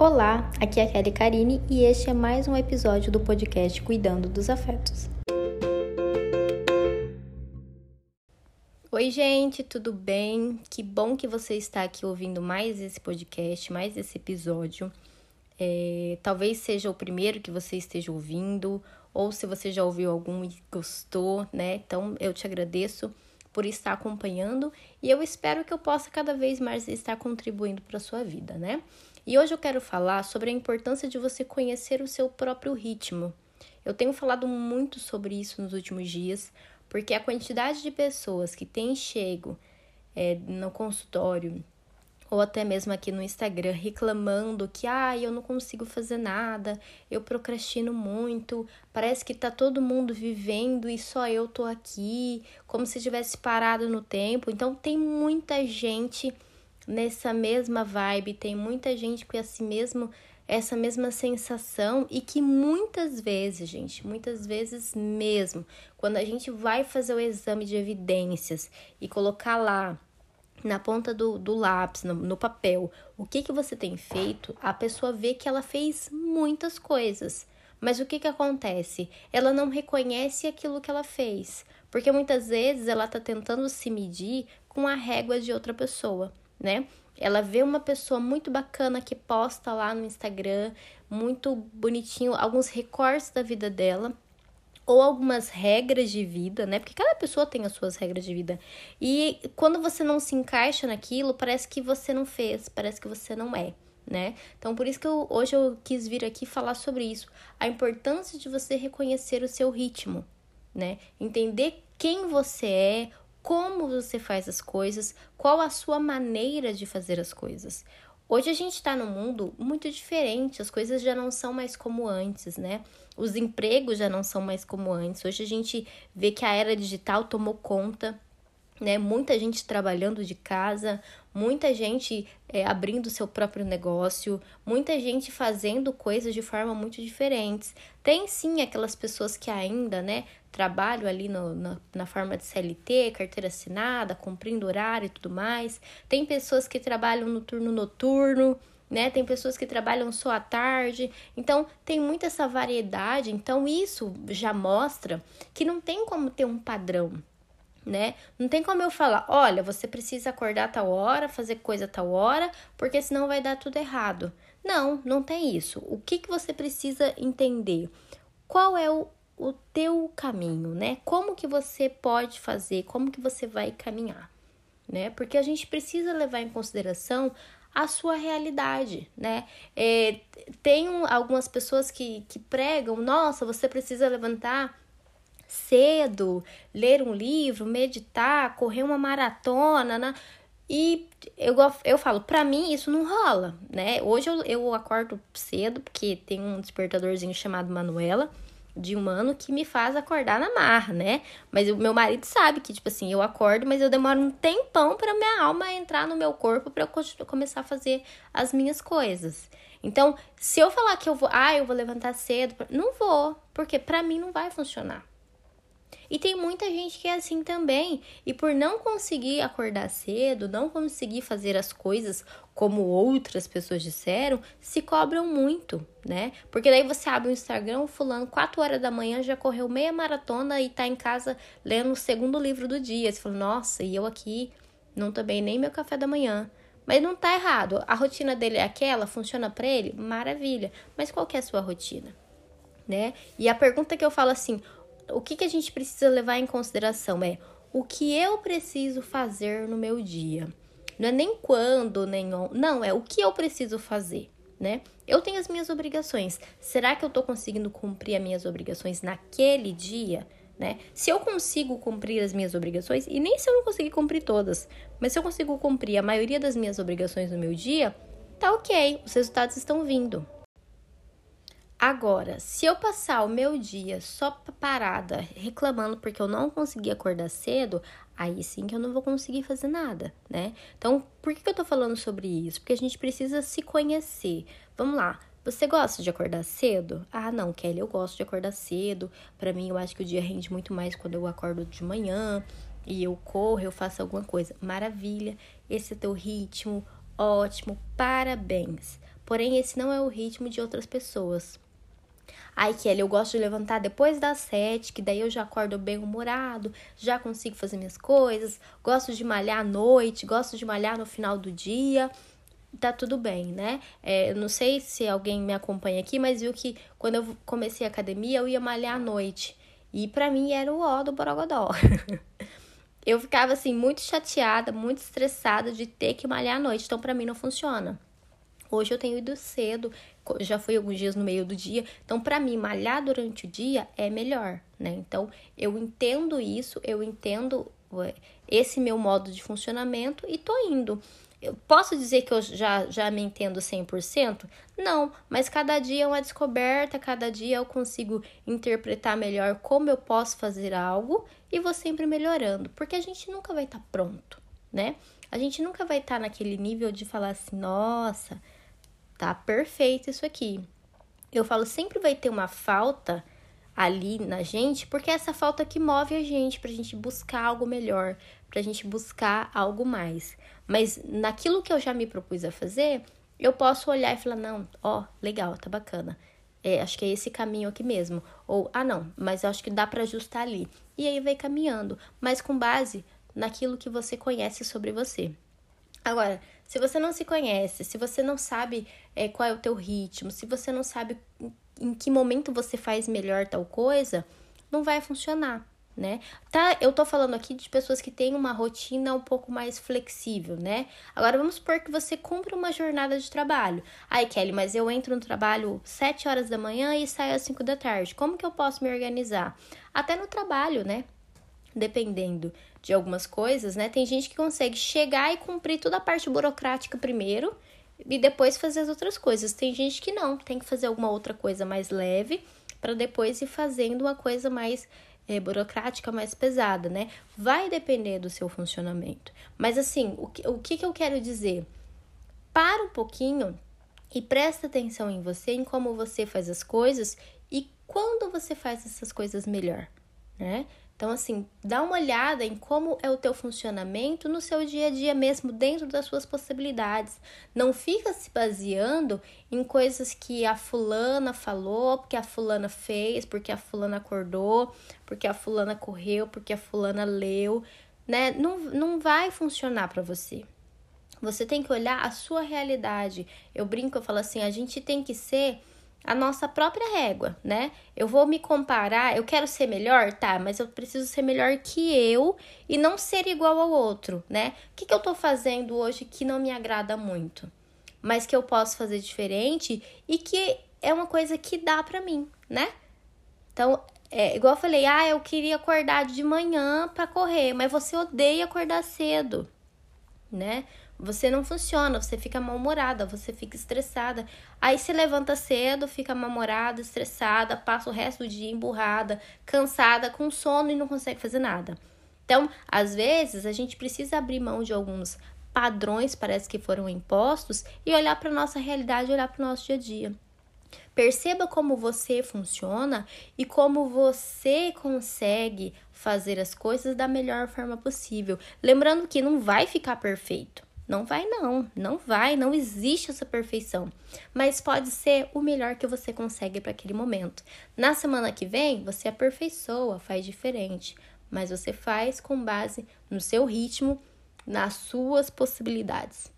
Olá, aqui é a Kelly Karine e este é mais um episódio do podcast Cuidando dos Afetos. Oi, gente, tudo bem? Que bom que você está aqui ouvindo mais esse podcast, mais esse episódio. É, talvez seja o primeiro que você esteja ouvindo, ou se você já ouviu algum e gostou, né? Então eu te agradeço por estar acompanhando e eu espero que eu possa cada vez mais estar contribuindo para a sua vida, né? E hoje eu quero falar sobre a importância de você conhecer o seu próprio ritmo. Eu tenho falado muito sobre isso nos últimos dias, porque a quantidade de pessoas que têm chego é, no consultório ou até mesmo aqui no Instagram reclamando que ah, eu não consigo fazer nada, eu procrastino muito, parece que tá todo mundo vivendo e só eu tô aqui, como se tivesse parado no tempo. Então tem muita gente nessa mesma vibe, tem muita gente com esse mesmo essa mesma sensação e que muitas vezes, gente, muitas vezes mesmo, quando a gente vai fazer o exame de evidências e colocar lá na ponta do, do lápis, no, no papel, o que, que você tem feito, a pessoa vê que ela fez muitas coisas. Mas o que, que acontece? Ela não reconhece aquilo que ela fez, porque muitas vezes ela está tentando se medir com a régua de outra pessoa né? Ela vê uma pessoa muito bacana que posta lá no Instagram, muito bonitinho, alguns recortes da vida dela, ou algumas regras de vida, né? Porque cada pessoa tem as suas regras de vida. E quando você não se encaixa naquilo, parece que você não fez, parece que você não é, né? Então, por isso que eu, hoje eu quis vir aqui falar sobre isso. A importância de você reconhecer o seu ritmo, né? Entender quem você é, como você faz as coisas, qual a sua maneira de fazer as coisas. Hoje a gente está num mundo muito diferente, as coisas já não são mais como antes, né? Os empregos já não são mais como antes. Hoje a gente vê que a era digital tomou conta né? Muita gente trabalhando de casa, muita gente é, abrindo seu próprio negócio, muita gente fazendo coisas de forma muito diferentes. Tem sim aquelas pessoas que ainda, né, trabalham ali no, na, na forma de CLT, carteira assinada, cumprindo horário e tudo mais. Tem pessoas que trabalham no turno noturno, né? Tem pessoas que trabalham só à tarde. Então, tem muita essa variedade. Então, isso já mostra que não tem como ter um padrão, né? Não tem como eu falar, olha, você precisa acordar tal hora, fazer coisa tal hora, porque senão vai dar tudo errado. Não, não tem isso. O que, que você precisa entender? Qual é o, o teu caminho, né? Como que você pode fazer, como que você vai caminhar, né? Porque a gente precisa levar em consideração a sua realidade, né? É, tem algumas pessoas que, que pregam, nossa, você precisa levantar cedo, ler um livro, meditar, correr uma maratona, né? E eu, eu falo, pra mim isso não rola, né? Hoje eu, eu acordo cedo, porque tem um despertadorzinho chamado Manuela, de um ano, que me faz acordar na marra, né? Mas o meu marido sabe que, tipo assim, eu acordo, mas eu demoro um tempão pra minha alma entrar no meu corpo pra eu começar a fazer as minhas coisas. Então, se eu falar que eu vou, ah, eu vou levantar cedo, não vou, porque pra mim não vai funcionar. E tem muita gente que é assim também, e por não conseguir acordar cedo, não conseguir fazer as coisas como outras pessoas disseram, se cobram muito, né? Porque daí você abre o Instagram, fulano, 4 horas da manhã já correu meia maratona e tá em casa lendo o segundo livro do dia. Você fala, nossa, e eu aqui não tomei nem meu café da manhã. Mas não tá errado. A rotina dele é aquela, funciona para ele? Maravilha. Mas qual que é a sua rotina? Né? E a pergunta que eu falo assim: o que, que a gente precisa levar em consideração é o que eu preciso fazer no meu dia. Não é nem quando, nem onde. Não, é o que eu preciso fazer, né? Eu tenho as minhas obrigações. Será que eu tô conseguindo cumprir as minhas obrigações naquele dia? Né? Se eu consigo cumprir as minhas obrigações, e nem se eu não conseguir cumprir todas, mas se eu consigo cumprir a maioria das minhas obrigações no meu dia, tá ok, os resultados estão vindo. Agora, se eu passar o meu dia só parada, reclamando porque eu não consegui acordar cedo, aí sim que eu não vou conseguir fazer nada, né? Então, por que, eu tô falando sobre isso? Porque a gente precisa se conhecer. Vamos lá. Você gosta de acordar cedo? Ah, não, Kelly, eu gosto de acordar cedo. Para mim, eu acho que o dia rende muito mais quando eu acordo de manhã e eu corro, eu faço alguma coisa. Maravilha. Esse é teu ritmo, ótimo. Parabéns. porém esse não é o ritmo de outras pessoas. Ai, Kelly, eu gosto de levantar depois das sete, que daí eu já acordo bem humorado, já consigo fazer minhas coisas, gosto de malhar à noite, gosto de malhar no final do dia. Tá tudo bem, né? É, eu não sei se alguém me acompanha aqui, mas viu que quando eu comecei a academia, eu ia malhar à noite. E para mim era o ó do Borogodó. eu ficava assim muito chateada, muito estressada de ter que malhar à noite, então para mim não funciona. Hoje eu tenho ido cedo, já fui alguns dias no meio do dia. Então, para mim, malhar durante o dia é melhor, né? Então, eu entendo isso, eu entendo esse meu modo de funcionamento e tô indo. Eu posso dizer que eu já, já me entendo 100%? Não, mas cada dia é uma descoberta, cada dia eu consigo interpretar melhor como eu posso fazer algo e vou sempre melhorando, porque a gente nunca vai estar tá pronto, né? A gente nunca vai estar tá naquele nível de falar assim, nossa, tá perfeito isso aqui. Eu falo, sempre vai ter uma falta ali na gente, porque é essa falta que move a gente pra gente buscar algo melhor, pra gente buscar algo mais. Mas naquilo que eu já me propus a fazer, eu posso olhar e falar: não, ó, legal, tá bacana. É, acho que é esse caminho aqui mesmo. Ou, ah, não, mas acho que dá para ajustar ali. E aí vai caminhando, mas com base naquilo que você conhece sobre você. Agora, se você não se conhece, se você não sabe é, qual é o teu ritmo, se você não sabe em que momento você faz melhor tal coisa, não vai funcionar, né? Tá, eu tô falando aqui de pessoas que têm uma rotina um pouco mais flexível, né? Agora vamos supor que você cumpre uma jornada de trabalho. Ai, Kelly, mas eu entro no trabalho 7 horas da manhã e saio às 5 da tarde. Como que eu posso me organizar? Até no trabalho, né? Dependendo de algumas coisas, né? Tem gente que consegue chegar e cumprir toda a parte burocrática primeiro e depois fazer as outras coisas. Tem gente que não, tem que fazer alguma outra coisa mais leve para depois ir fazendo uma coisa mais é, burocrática, mais pesada, né? Vai depender do seu funcionamento. Mas assim, o que, o que, que eu quero dizer? Para um pouquinho e presta atenção em você, em como você faz as coisas e quando você faz essas coisas melhor, né? Então, assim, dá uma olhada em como é o teu funcionamento no seu dia a dia mesmo, dentro das suas possibilidades. Não fica se baseando em coisas que a fulana falou, porque a fulana fez, porque a fulana acordou, porque a fulana correu, porque a fulana leu, né? Não, não vai funcionar para você. Você tem que olhar a sua realidade. Eu brinco, eu falo assim, a gente tem que ser a nossa própria régua, né? Eu vou me comparar, eu quero ser melhor, tá, mas eu preciso ser melhor que eu e não ser igual ao outro, né? O que, que eu tô fazendo hoje que não me agrada muito, mas que eu posso fazer diferente e que é uma coisa que dá pra mim, né? Então, é, igual eu falei, ah, eu queria acordar de manhã para correr, mas você odeia acordar cedo, né? Você não funciona, você fica mal-humorada, você fica estressada. Aí se levanta cedo, fica mal-humorada, estressada, passa o resto do dia emburrada, cansada, com sono e não consegue fazer nada. Então, às vezes, a gente precisa abrir mão de alguns padrões, parece que foram impostos, e olhar para nossa realidade, olhar para o nosso dia a dia. Perceba como você funciona e como você consegue fazer as coisas da melhor forma possível. Lembrando que não vai ficar perfeito. Não vai, não, não vai, não existe essa perfeição. Mas pode ser o melhor que você consegue para aquele momento. Na semana que vem, você aperfeiçoa, faz diferente, mas você faz com base no seu ritmo, nas suas possibilidades,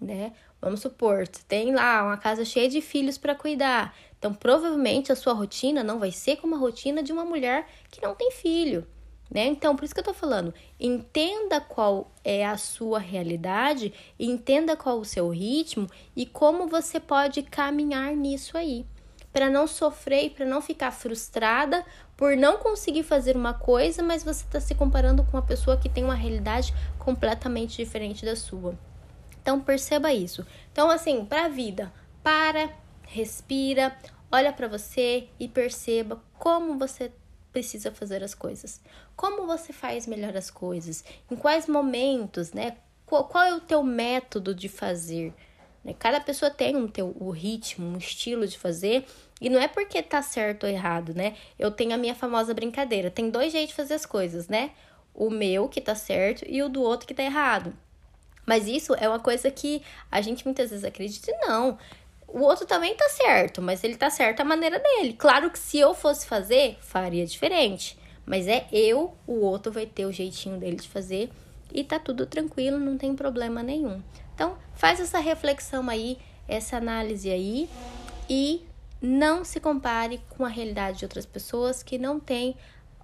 né? Vamos supor, você tem lá uma casa cheia de filhos para cuidar. Então, provavelmente a sua rotina não vai ser como a rotina de uma mulher que não tem filho né? Então, por isso que eu tô falando, entenda qual é a sua realidade, entenda qual o seu ritmo e como você pode caminhar nisso aí, para não sofrer e para não ficar frustrada por não conseguir fazer uma coisa, mas você está se comparando com uma pessoa que tem uma realidade completamente diferente da sua. Então, perceba isso. Então, assim, para a vida, para, respira, olha para você e perceba como você precisa fazer as coisas. Como você faz melhor as coisas? Em quais momentos, né? Qual, qual é o teu método de fazer? Né? Cada pessoa tem um teu ritmo, um estilo de fazer, e não é porque tá certo ou errado, né? Eu tenho a minha famosa brincadeira. Tem dois jeitos de fazer as coisas, né? O meu que tá certo e o do outro que tá errado. Mas isso é uma coisa que a gente muitas vezes acredita, não. O outro também tá certo, mas ele tá certo a maneira dele. Claro que se eu fosse fazer, faria diferente. Mas é eu, o outro vai ter o jeitinho dele de fazer e tá tudo tranquilo, não tem problema nenhum. Então, faz essa reflexão aí, essa análise aí e não se compare com a realidade de outras pessoas que não têm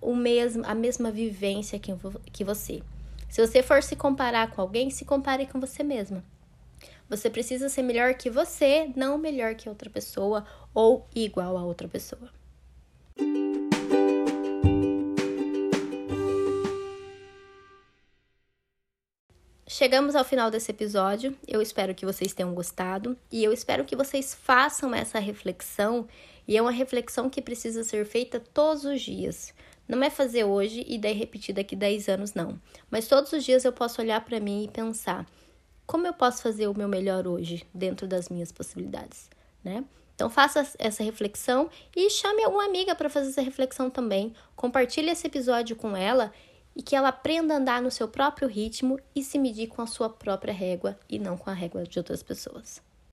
o mesmo, a mesma vivência que, que você. Se você for se comparar com alguém, se compare com você mesma. Você precisa ser melhor que você, não melhor que outra pessoa ou igual a outra pessoa. Chegamos ao final desse episódio. Eu espero que vocês tenham gostado e eu espero que vocês façam essa reflexão. E é uma reflexão que precisa ser feita todos os dias. Não é fazer hoje e daí repetir daqui 10 anos, não. Mas todos os dias eu posso olhar para mim e pensar: como eu posso fazer o meu melhor hoje, dentro das minhas possibilidades, né? Então faça essa reflexão e chame alguma amiga para fazer essa reflexão também. Compartilhe esse episódio com ela e que ela aprenda a andar no seu próprio ritmo e se medir com a sua própria régua e não com a régua de outras pessoas.